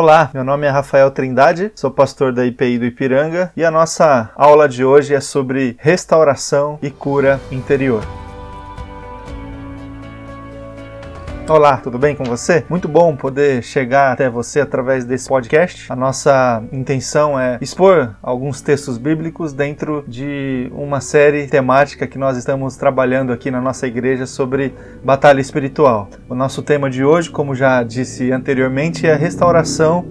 Olá, meu nome é Rafael Trindade, sou pastor da IPI do Ipiranga e a nossa aula de hoje é sobre restauração e cura interior. Olá, tudo bem com você? Muito bom poder chegar até você através desse podcast. A nossa intenção é expor alguns textos bíblicos dentro de uma série temática que nós estamos trabalhando aqui na nossa igreja sobre batalha espiritual. O nosso tema de hoje, como já disse anteriormente, é restauração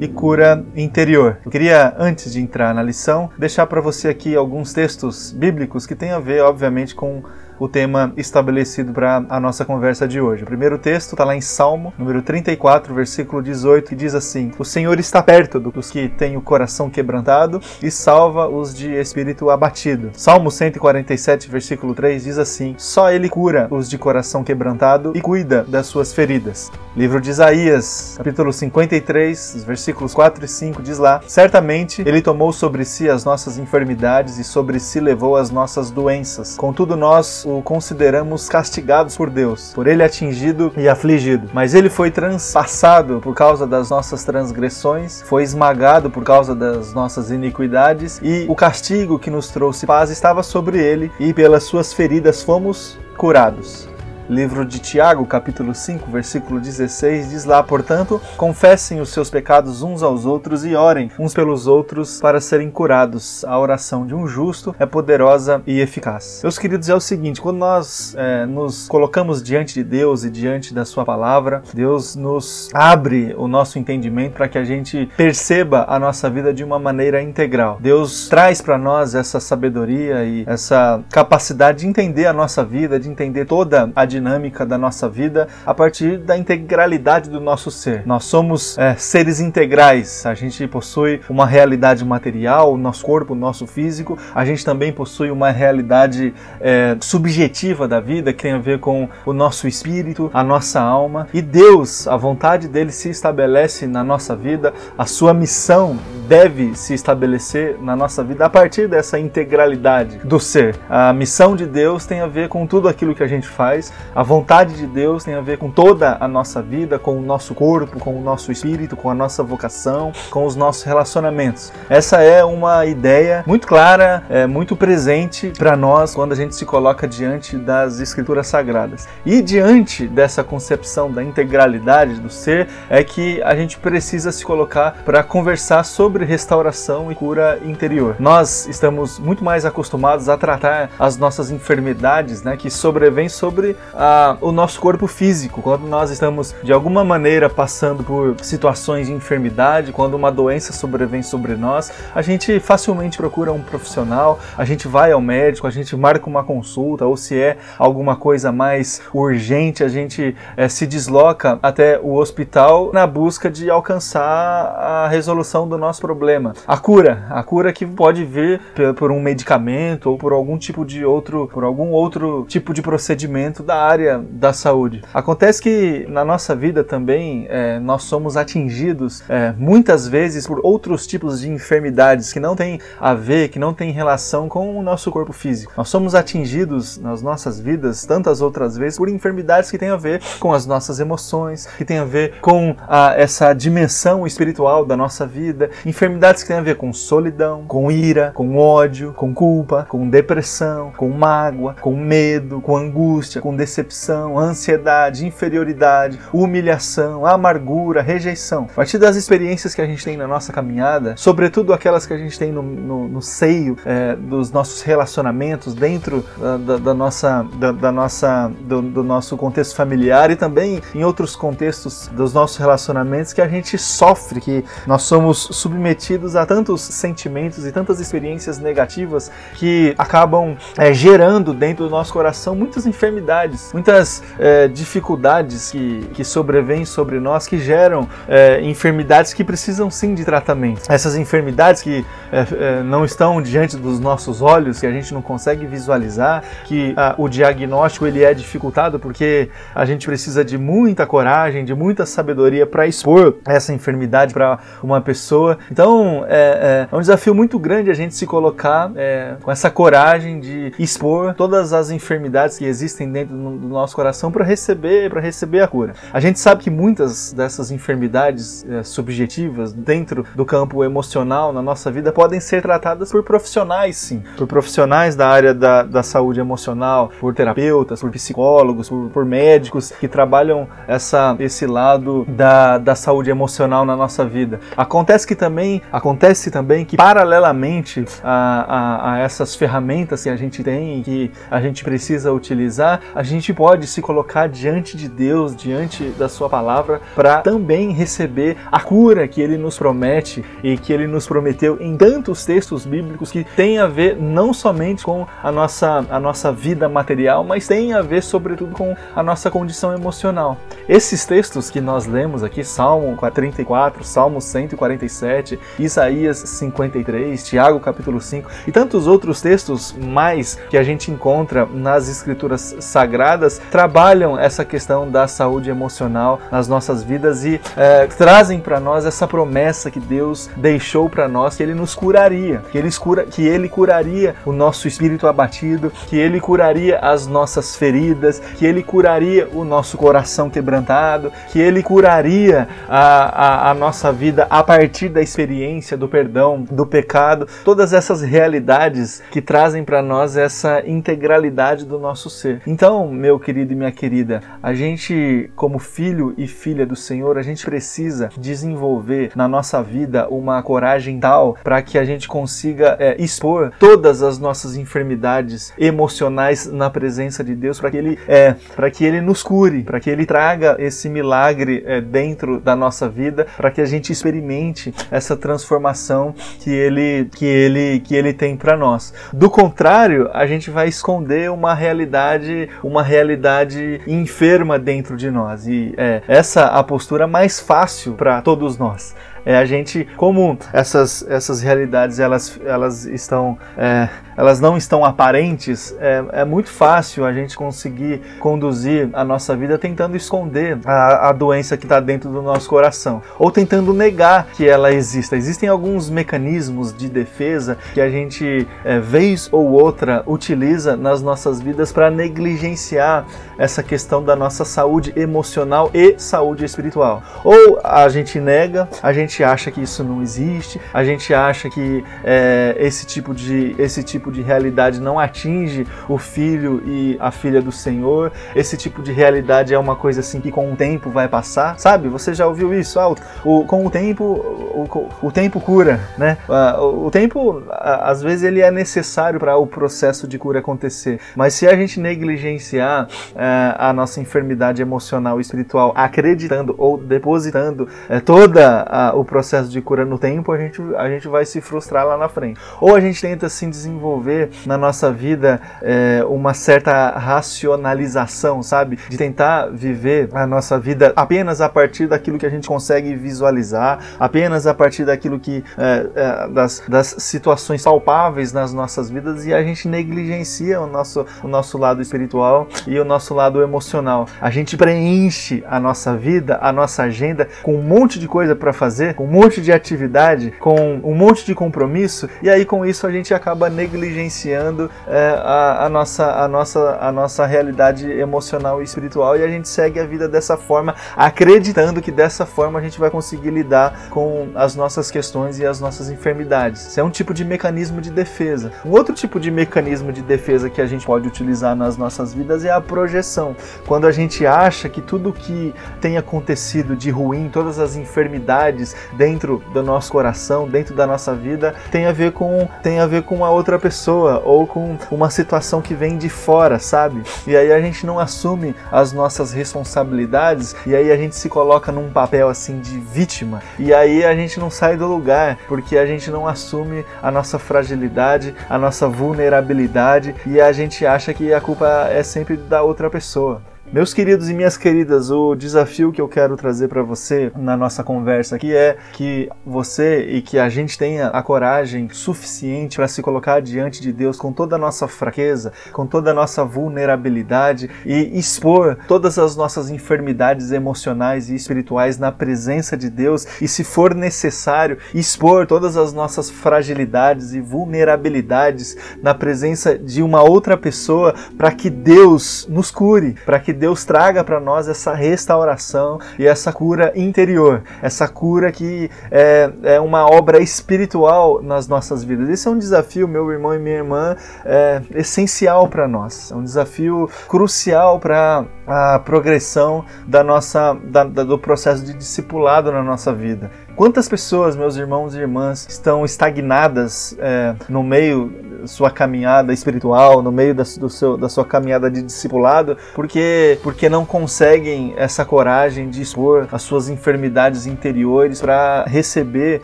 e cura interior. Eu queria, antes de entrar na lição, deixar para você aqui alguns textos bíblicos que têm a ver, obviamente, com o tema estabelecido para a nossa conversa de hoje. O primeiro texto está lá em Salmo, número 34, versículo 18, que diz assim: O Senhor está perto dos que têm o coração quebrantado e salva os de espírito abatido. Salmo 147, versículo 3 diz assim: Só ele cura os de coração quebrantado e cuida das suas feridas. Livro de Isaías, capítulo 53, versículos 4 e 5 diz lá: Certamente ele tomou sobre si as nossas enfermidades e sobre si levou as nossas doenças. Contudo nós o consideramos castigados por Deus, por ele atingido e afligido. Mas ele foi transpassado por causa das nossas transgressões, foi esmagado por causa das nossas iniquidades, e o castigo que nos trouxe paz estava sobre ele, e pelas suas feridas fomos curados. Livro de Tiago, capítulo 5, versículo 16, diz lá: Portanto, confessem os seus pecados uns aos outros e orem uns pelos outros para serem curados. A oração de um justo é poderosa e eficaz. Meus queridos, é o seguinte: quando nós é, nos colocamos diante de Deus e diante da Sua palavra, Deus nos abre o nosso entendimento para que a gente perceba a nossa vida de uma maneira integral. Deus traz para nós essa sabedoria e essa capacidade de entender a nossa vida, de entender toda a dinâmica da nossa vida a partir da integralidade do nosso ser. Nós somos é, seres integrais, a gente possui uma realidade material, o nosso corpo, o nosso físico, a gente também possui uma realidade é, subjetiva da vida que tem a ver com o nosso espírito, a nossa alma. E Deus, a vontade dele se estabelece na nossa vida, a sua missão deve se estabelecer na nossa vida a partir dessa integralidade do ser. A missão de Deus tem a ver com tudo aquilo que a gente faz, a vontade de Deus tem a ver com toda a nossa vida, com o nosso corpo, com o nosso espírito, com a nossa vocação, com os nossos relacionamentos. Essa é uma ideia muito clara, é, muito presente para nós quando a gente se coloca diante das Escrituras Sagradas. E diante dessa concepção da integralidade do ser, é que a gente precisa se colocar para conversar sobre restauração e cura interior. Nós estamos muito mais acostumados a tratar as nossas enfermidades, né, que sobrevêm sobre a, o nosso corpo físico. Quando nós estamos de alguma maneira passando por situações de enfermidade, quando uma doença sobrevém sobre nós, a gente facilmente procura um profissional, a gente vai ao médico, a gente marca uma consulta, ou se é alguma coisa mais urgente, a gente é, se desloca até o hospital na busca de alcançar a resolução do nosso problema. A cura, a cura que pode vir por um medicamento ou por algum tipo de outro, por algum outro tipo de procedimento da área da saúde. Acontece que na nossa vida também é, nós somos atingidos é, muitas vezes por outros tipos de enfermidades que não têm a ver, que não têm relação com o nosso corpo físico. Nós somos atingidos nas nossas vidas tantas outras vezes por enfermidades que têm a ver com as nossas emoções, que têm a ver com a, essa dimensão espiritual da nossa vida, enfermidades que têm a ver com solidão, com ira, com ódio, com culpa, com depressão, com mágoa, com medo, com angústia, com decepção decepção, ansiedade, inferioridade, humilhação, amargura, rejeição. A partir das experiências que a gente tem na nossa caminhada, sobretudo aquelas que a gente tem no, no, no seio é, dos nossos relacionamentos, dentro da, da, da nossa, da, da nossa, do, do, nosso contexto familiar e também em outros contextos dos nossos relacionamentos que a gente sofre, que nós somos submetidos a tantos sentimentos e tantas experiências negativas que acabam é, gerando dentro do nosso coração muitas enfermidades muitas é, dificuldades que, que sobrevêm sobre nós, que geram é, enfermidades que precisam sim de tratamento. Essas enfermidades que é, é não estão diante dos nossos olhos, que a gente não consegue visualizar, que a, o diagnóstico ele é dificultado porque a gente precisa de muita coragem, de muita sabedoria para expor essa enfermidade para uma pessoa. Então é, é, um desafio muito grande a gente se colocar é, com essa coragem de expor todas as enfermidades que existem dentro do nosso coração para receber, para receber a cura. A gente sabe que muitas dessas enfermidades é, subjetivas dentro do campo emocional na nossa vida podem ser tratadas por profissionais, sim, por profissionais da área da, da saúde emocional, por terapeutas, por psicólogos, por, por médicos que trabalham essa, esse lado da, da saúde emocional na nossa vida. Acontece que também acontece também que paralelamente a, a, a essas ferramentas que a gente tem que a gente precisa utilizar, a gente pode se colocar diante de Deus, diante da Sua palavra, para também receber a cura que Ele nos promete e que Ele nos prometeu em tantos textos bíblicos que tem a ver não somente com a nossa, a nossa vida material, mas tem a ver sobretudo com a nossa condição emocional. Esses textos que nós lemos aqui, Salmo 34, Salmo 147, Isaías 53, Tiago capítulo 5 e tantos outros textos mais que a gente encontra nas escrituras sagradas trabalham essa questão da saúde emocional nas nossas vidas e é, trazem para nós essa promessa que Deus deixou para nós que Ele nos curaria, que ele, cura, que ele curaria o nosso espírito abatido, que Ele curaria as nossas feridas, que Ele curaria o nosso coração quebrantado, que Ele curaria a, a, a nossa vida a partir da experiência do perdão, do pecado, todas essas realidades que trazem para nós essa integralidade do nosso ser. Então, meu querido e minha querida, a gente, como filho e filha do Senhor, a gente precisa desenvolver na nossa vida uma coragem tal para que a gente consiga é, expor todas as nossas enfermidades emocionais na presença de Deus, para que Ele é, para que Ele nos cure, para que Ele traga esse milagre é, dentro da nossa vida, para que a gente experimente essa transformação que Ele que Ele que Ele tem para nós. Do contrário, a gente vai esconder uma realidade, uma realidade enferma dentro de nós. E é essa a postura mais fácil para todos nós é a gente como essas, essas realidades elas, elas estão é, elas não estão aparentes é, é muito fácil a gente conseguir conduzir a nossa vida tentando esconder a, a doença que está dentro do nosso coração ou tentando negar que ela exista. Existem alguns mecanismos de defesa que a gente é, vez ou outra utiliza nas nossas vidas para negligenciar essa questão da nossa saúde emocional e saúde espiritual. Ou a gente nega a gente gente acha que isso não existe, a gente acha que é, esse, tipo de, esse tipo de realidade não atinge o filho e a filha do Senhor, esse tipo de realidade é uma coisa assim que com o tempo vai passar, sabe? Você já ouviu isso? Ah, o, com o tempo, o, o tempo cura, né? Ah, o, o tempo, às vezes, ele é necessário para o processo de cura acontecer, mas se a gente negligenciar é, a nossa enfermidade emocional e espiritual, acreditando ou depositando é, toda a, o processo de cura no tempo, a gente, a gente vai se frustrar lá na frente. Ou a gente tenta assim desenvolver na nossa vida é, uma certa racionalização, sabe? De tentar viver a nossa vida apenas a partir daquilo que a gente consegue visualizar, apenas a partir daquilo que é, é, das, das situações palpáveis nas nossas vidas e a gente negligencia o nosso, o nosso lado espiritual e o nosso lado emocional. A gente preenche a nossa vida, a nossa agenda com um monte de coisa para fazer com um monte de atividade, com um monte de compromisso, e aí com isso a gente acaba negligenciando é, a, a, nossa, a, nossa, a nossa realidade emocional e espiritual, e a gente segue a vida dessa forma, acreditando que dessa forma a gente vai conseguir lidar com as nossas questões e as nossas enfermidades. Isso é um tipo de mecanismo de defesa. Um outro tipo de mecanismo de defesa que a gente pode utilizar nas nossas vidas é a projeção. Quando a gente acha que tudo que tem acontecido de ruim, todas as enfermidades, dentro do nosso coração, dentro da nossa vida, tem a ver com tem a ver com uma outra pessoa ou com uma situação que vem de fora, sabe? E aí a gente não assume as nossas responsabilidades e aí a gente se coloca num papel assim de vítima. E aí a gente não sai do lugar porque a gente não assume a nossa fragilidade, a nossa vulnerabilidade e a gente acha que a culpa é sempre da outra pessoa. Meus queridos e minhas queridas, o desafio que eu quero trazer para você na nossa conversa aqui é que você e que a gente tenha a coragem suficiente para se colocar diante de Deus com toda a nossa fraqueza, com toda a nossa vulnerabilidade e expor todas as nossas enfermidades emocionais e espirituais na presença de Deus e, se for necessário, expor todas as nossas fragilidades e vulnerabilidades na presença de uma outra pessoa para que Deus nos cure, para que Deus traga para nós essa restauração e essa cura interior, essa cura que é, é, uma obra espiritual nas nossas vidas. Esse é um desafio, meu irmão e minha irmã, é, essencial para nós, é um desafio crucial para a progressão da nossa, da, da, do processo de discipulado na nossa vida. Quantas pessoas, meus irmãos e irmãs, estão estagnadas é, no meio da sua caminhada espiritual, no meio da, do seu, da sua caminhada de discipulado, porque, porque não conseguem essa coragem de expor as suas enfermidades interiores para receber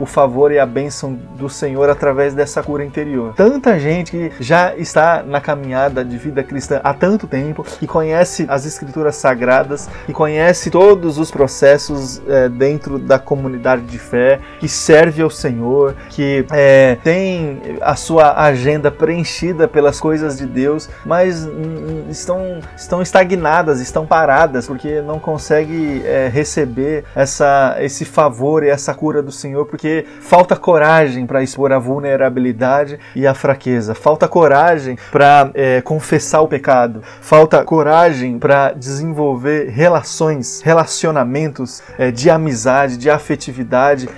o favor e a bênção do Senhor através dessa cura interior. Tanta gente que já está na caminhada de vida cristã há tanto tempo, que conhece as escrituras sagradas, que conhece todos os processos é, dentro da comunidade de fé, que serve ao Senhor, que é, tem a sua agenda preenchida pelas coisas de Deus, mas estão, estão estagnadas, estão paradas, porque não consegue é, receber essa, esse favor e essa cura do Senhor, porque falta coragem para expor a vulnerabilidade e a fraqueza, falta coragem para é, confessar o pecado, falta coragem para desenvolver relações, relacionamentos é, de amizade, de afetividade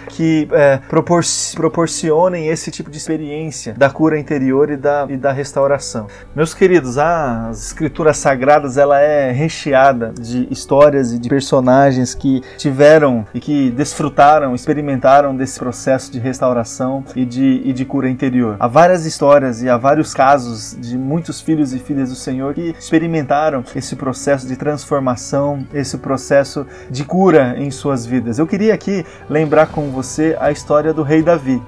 que é, propor proporcionem esse tipo de experiência da cura interior e da, e da restauração. Meus queridos, as escrituras sagradas ela é recheada de histórias e de personagens que tiveram e que desfrutaram, experimentaram desse processo de restauração e de, e de cura interior. Há várias histórias e há vários casos de muitos filhos e filhas do Senhor que experimentaram esse processo de transformação, esse processo de cura em suas vidas. Eu queria aqui lembrar lembrar com você a história do rei Davi.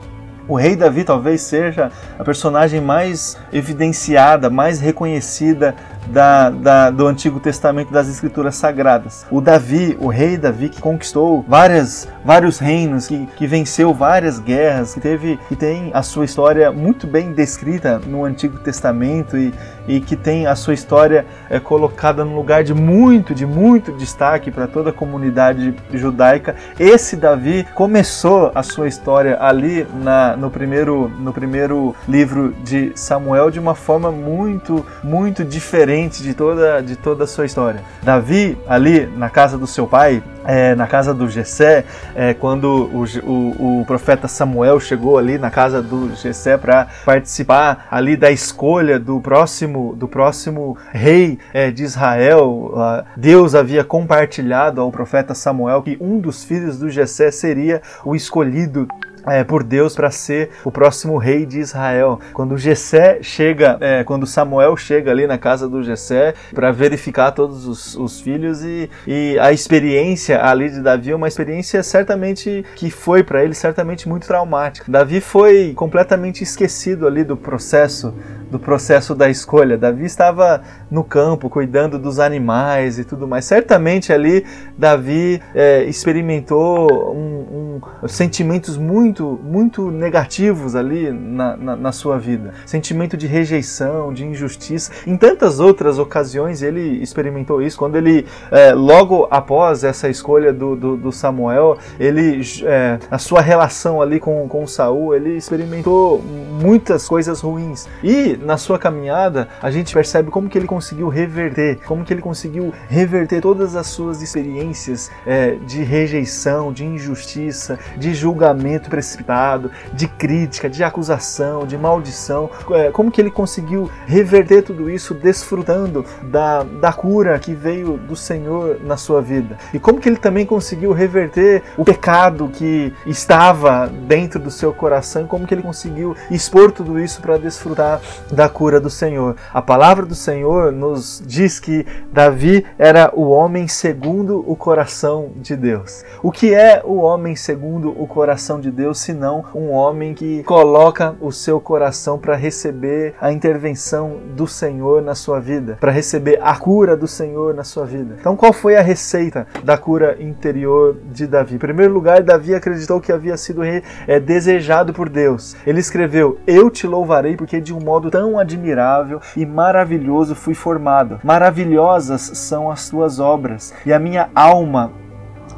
O rei Davi talvez seja a personagem mais evidenciada, mais reconhecida da, da, do Antigo Testamento das Escrituras Sagradas. O Davi, o rei Davi, que conquistou várias, vários reinos, que, que venceu várias guerras, que teve que tem a sua história muito bem descrita no Antigo Testamento e, e que tem a sua história é, colocada num lugar de muito, de muito destaque para toda a comunidade judaica. Esse Davi começou a sua história ali na, no, primeiro, no primeiro livro de Samuel de uma forma muito, muito diferente de toda, de toda a sua história. Davi, ali na casa do seu pai, é, na casa do Jessé, é, quando o, o, o, profeta Samuel chegou ali na casa do Jessé para participar ali da escolha do próximo, do próximo rei é, de Israel, Deus havia compartilhado ao profeta Samuel que um dos filhos do Jessé seria o escolhido é, por Deus para ser o próximo rei de Israel. Quando Jessé chega, é, quando Samuel chega ali na casa do Jessé para verificar todos os, os filhos e, e, a experiência ali de Davi é uma experiência certamente que foi para ele certamente muito traumática. Davi foi completamente esquecido ali do processo do processo da escolha. Davi estava no campo cuidando dos animais e tudo mais. Certamente ali Davi é, experimentou um, um, sentimentos muito, muito negativos ali na, na, na, sua vida. Sentimento de rejeição, de injustiça. Em tantas outras ocasiões ele experimentou isso. Quando ele, é, logo após essa escolha do, do, do Samuel, ele, é, a sua relação ali com, com Saul, ele experimentou muitas coisas ruins. E na sua caminhada, a gente percebe como que ele conseguiu reverter, como que ele conseguiu reverter todas as suas experiências é, de rejeição, de injustiça, de julgamento de crítica, de acusação, de maldição, é, como que ele conseguiu reverter tudo isso desfrutando da, da cura que veio do Senhor na sua vida. E como que ele também conseguiu reverter o pecado que estava dentro do seu coração, como que ele conseguiu expor tudo isso para desfrutar da cura do Senhor. A palavra do Senhor nos diz que Davi era o homem segundo o coração de Deus. O que é o homem segundo o coração de Deus, senão um homem que coloca o seu coração para receber a intervenção do Senhor na sua vida, para receber a cura do Senhor na sua vida. Então, qual foi a receita da cura interior de Davi? Em primeiro lugar, Davi acreditou que havia sido é, desejado por Deus. Ele escreveu: Eu te louvarei porque de um modo tão admirável e maravilhoso fui formado. Maravilhosas são as tuas obras, e a minha alma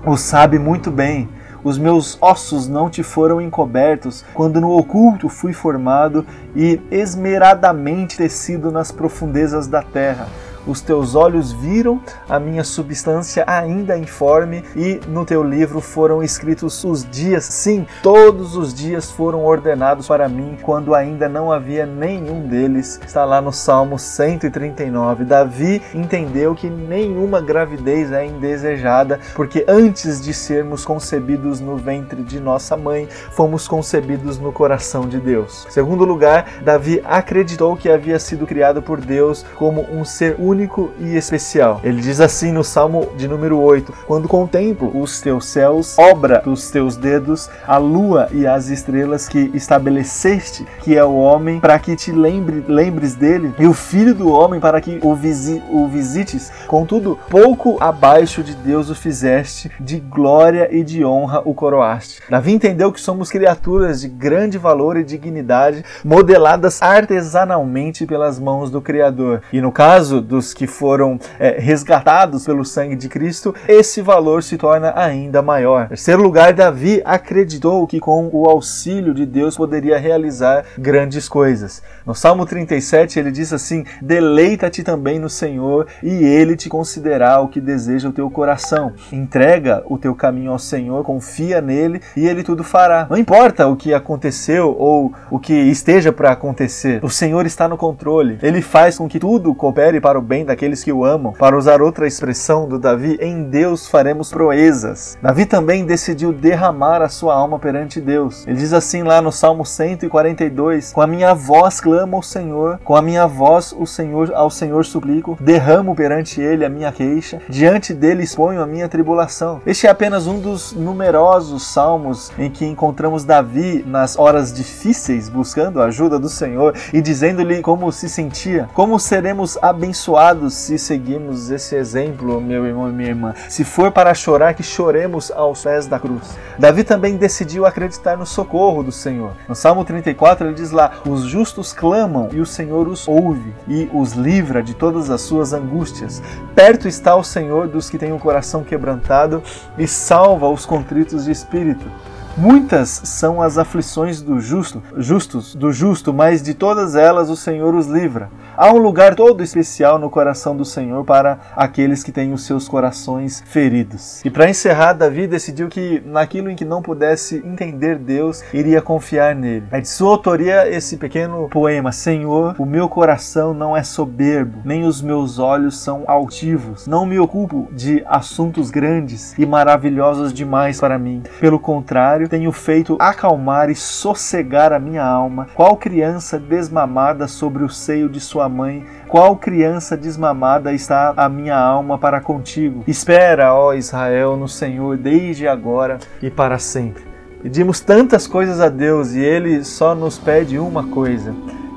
o sabe muito bem. Os meus ossos não te foram encobertos, quando no oculto fui formado e esmeradamente tecido nas profundezas da terra os teus olhos viram a minha substância ainda informe, e no teu livro foram escritos os dias, sim, todos os dias foram ordenados para mim, quando ainda não havia nenhum deles. Está lá no Salmo 139. Davi entendeu que nenhuma gravidez é indesejada, porque antes de sermos concebidos no ventre de nossa mãe, fomos concebidos no coração de Deus. Segundo lugar, Davi acreditou que havia sido criado por Deus como um ser único único e especial. Ele diz assim no Salmo de número 8: Quando contemplo os teus céus, obra dos teus dedos, a lua e as estrelas que estabeleceste, que é o homem, para que te lembre, lembres dele, e o filho do homem, para que o, visi, o visites. Contudo, pouco abaixo de Deus o fizeste, de glória e de honra o coroaste. Davi entendeu que somos criaturas de grande valor e dignidade, modeladas artesanalmente pelas mãos do Criador. E no caso do dos que foram é, resgatados pelo sangue de Cristo, esse valor se torna ainda maior. Em terceiro lugar, Davi acreditou que com o auxílio de Deus poderia realizar grandes coisas. No Salmo 37 ele diz assim: Deleita-te também no Senhor, e ele te concederá o que deseja o teu coração. Entrega o teu caminho ao Senhor, confia nele e ele tudo fará. Não importa o que aconteceu ou o que esteja para acontecer, o Senhor está no controle. Ele faz com que tudo coopere para o bem daqueles que o amam. Para usar outra expressão do Davi, em Deus faremos proezas. Davi também decidiu derramar a sua alma perante Deus. Ele diz assim lá no Salmo 142: Com a minha voz clamo ao Senhor, com a minha voz o Senhor ao Senhor suplico, derramo perante ele a minha queixa, diante dele exponho a minha tribulação. Este é apenas um dos numerosos salmos em que encontramos Davi nas horas difíceis buscando a ajuda do Senhor e dizendo-lhe como se sentia, como seremos abençoados abençoados se seguirmos esse exemplo, meu irmão e minha irmã. Se for para chorar, que choremos aos pés da cruz. Davi também decidiu acreditar no socorro do Senhor. No Salmo 34 ele diz lá: Os justos clamam e o Senhor os ouve e os livra de todas as suas angústias. Perto está o Senhor dos que têm o coração quebrantado e salva os contritos de espírito. Muitas são as aflições do justo, justos, do justo, mas de todas elas o Senhor os livra. Há um lugar todo especial no coração do Senhor para aqueles que têm os seus corações feridos. E para encerrar, Davi decidiu que naquilo em que não pudesse entender Deus, iria confiar nele. É de sua autoria esse pequeno poema: Senhor, o meu coração não é soberbo, nem os meus olhos são altivos. Não me ocupo de assuntos grandes e maravilhosos demais para mim. Pelo contrário, contrário, tenho feito acalmar e sossegar a minha alma, qual criança desmamada sobre o seio de sua mãe, qual criança desmamada está a minha alma para contigo. Espera, ó Israel, no Senhor desde agora e para sempre. Pedimos tantas coisas a Deus e Ele só nos pede uma coisa: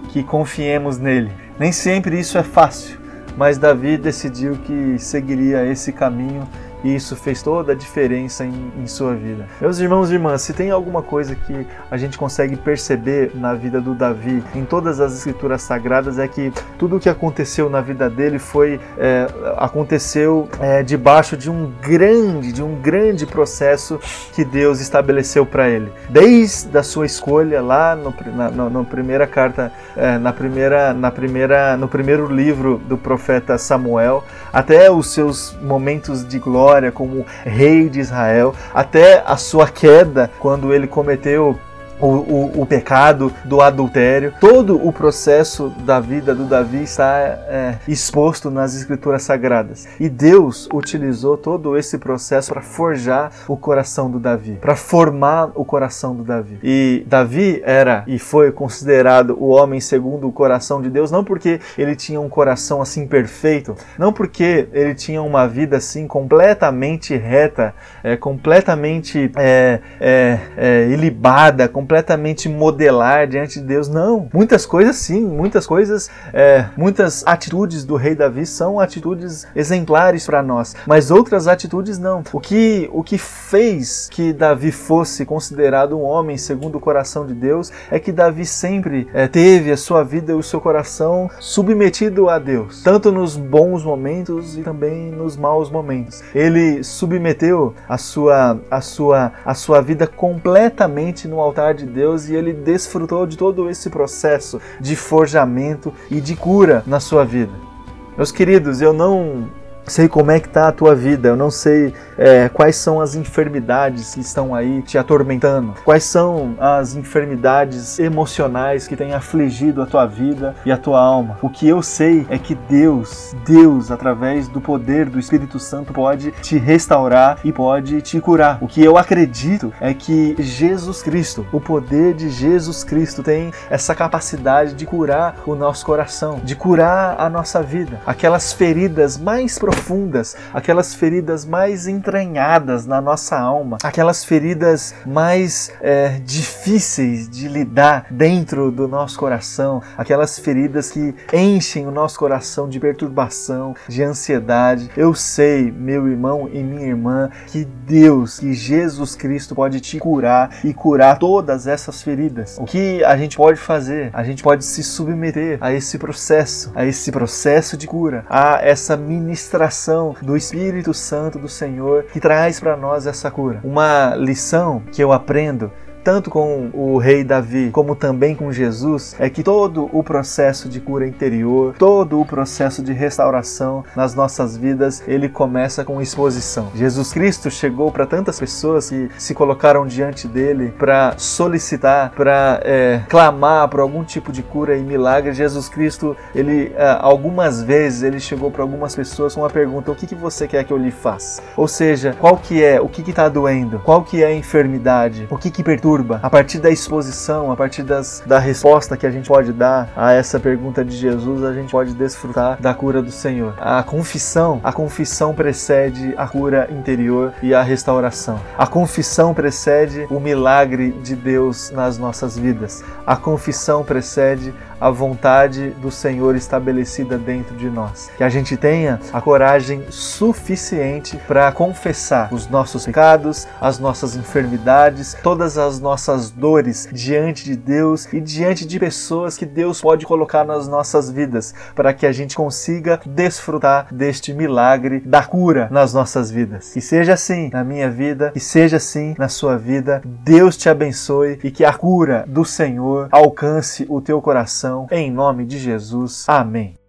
que confiemos nele. Nem sempre isso é fácil, mas Davi decidiu que seguiria esse caminho e isso fez toda a diferença em, em, sua vida. Meus irmãos e irmãs, se tem alguma coisa que a gente consegue perceber na vida do Davi, em todas as escrituras sagradas, é que tudo o que aconteceu na vida dele foi é, aconteceu é, debaixo de um grande, de um grande processo que Deus estabeleceu para ele. Desde a sua escolha lá no, na, na, primeira carta, é, na primeira, na primeira, no primeiro livro do profeta Samuel, até os seus momentos de glória como rei de Israel, até a sua queda quando ele cometeu o, o, o, pecado do adultério. Todo o processo da vida do Davi está é, exposto nas escrituras sagradas. E Deus utilizou todo esse processo para forjar o coração do Davi, para formar o coração do Davi. E Davi era e foi considerado o homem segundo o coração de Deus, não porque ele tinha um coração assim perfeito, não porque ele tinha uma vida assim completamente reta, é, completamente é, é, é, ilibada, completamente modelar diante de Deus. Não, muitas coisas sim, muitas coisas, é, muitas atitudes do rei Davi são atitudes exemplares para nós, mas outras atitudes não. O que, o que fez que Davi fosse considerado um homem segundo o coração de Deus é que Davi sempre é, teve a sua vida e o seu coração submetido a Deus, tanto nos bons momentos e também nos maus momentos. Ele submeteu a sua, a sua, a sua vida completamente no altar de Deus e ele desfrutou de todo esse processo de forjamento e de cura na sua vida. Meus queridos, eu não sei como é que está a tua vida, eu não sei é, quais são as enfermidades que estão aí te atormentando, quais são as enfermidades emocionais que têm afligido a tua vida e a tua alma. O que eu sei é que Deus, Deus, através do poder do Espírito Santo, pode te restaurar e pode te curar. O que eu acredito é que Jesus Cristo, o poder de Jesus Cristo, tem essa capacidade de curar o nosso coração, de curar a nossa vida, aquelas feridas mais profundas, aquelas feridas mais entranhadas na nossa alma, aquelas feridas mais é, difíceis de lidar dentro do nosso coração, aquelas feridas que enchem o nosso coração de perturbação, de ansiedade. Eu sei, meu irmão e minha irmã, que Deus, que Jesus Cristo pode te curar e curar todas essas feridas. O que a gente pode fazer? A gente pode se submeter a esse processo, a esse processo de cura, a essa ministração do Espírito Santo do Senhor que traz para nós essa cura. Uma lição que eu aprendo tanto com o rei Davi como também com Jesus, é que todo o processo de cura interior, todo o processo de restauração nas nossas vidas, ele começa com exposição. Jesus Cristo chegou para tantas pessoas que se colocaram diante dele para solicitar, para é, clamar por algum tipo de cura e milagre. Jesus Cristo, ele é, algumas vezes ele chegou para algumas pessoas com a pergunta: o que, que você quer que eu lhe faça? Ou seja, qual que é, o que está doendo, qual que é a enfermidade, o que que perturba A partir da exposição, a partir das, da resposta que a gente pode dar a essa pergunta de Jesus, a gente pode desfrutar da cura do Senhor. A confissão, a confissão precede a cura interior e a restauração. A confissão precede o milagre de Deus nas nossas vidas. A confissão precede a vontade do Senhor estabelecida dentro de nós. Que a gente tenha a coragem suficiente para confessar os nossos pecados, as nossas enfermidades, todas as nossas dores diante de Deus e diante de pessoas que Deus pode colocar nas nossas vidas, para que a gente consiga desfrutar deste milagre da cura nas nossas vidas. Que seja assim na minha vida, que seja assim na sua vida. Deus te abençoe e que a cura do Senhor alcance o teu coração em nome de Jesus. Amém.